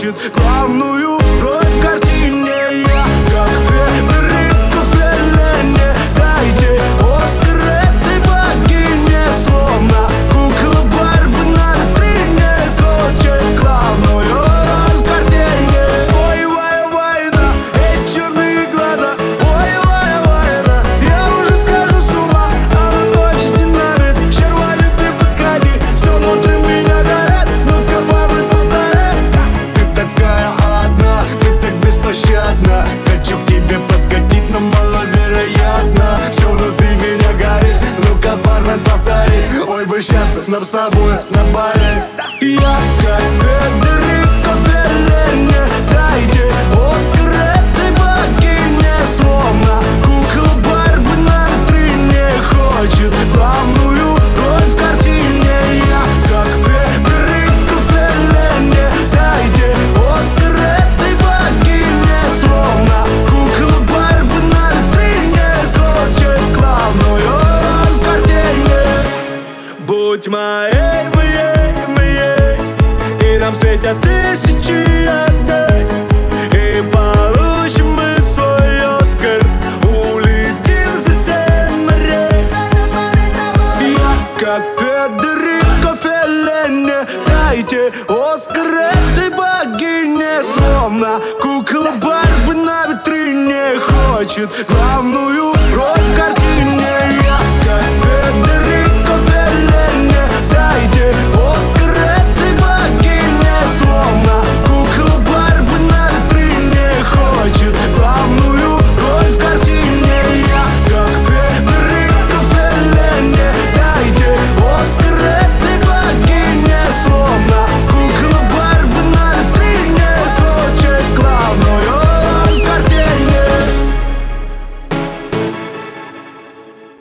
хочет главную Нам с тобой на баре Я как ведро тьма Эй, мы едем, мы едем И нам светят тысячи одной И получим мы свой Оскар Улетим за семь морей. Я как Федерико Феллене Дайте Оскар этой богине. Словно кукла Барби на витрине Хочет главную роль в картине.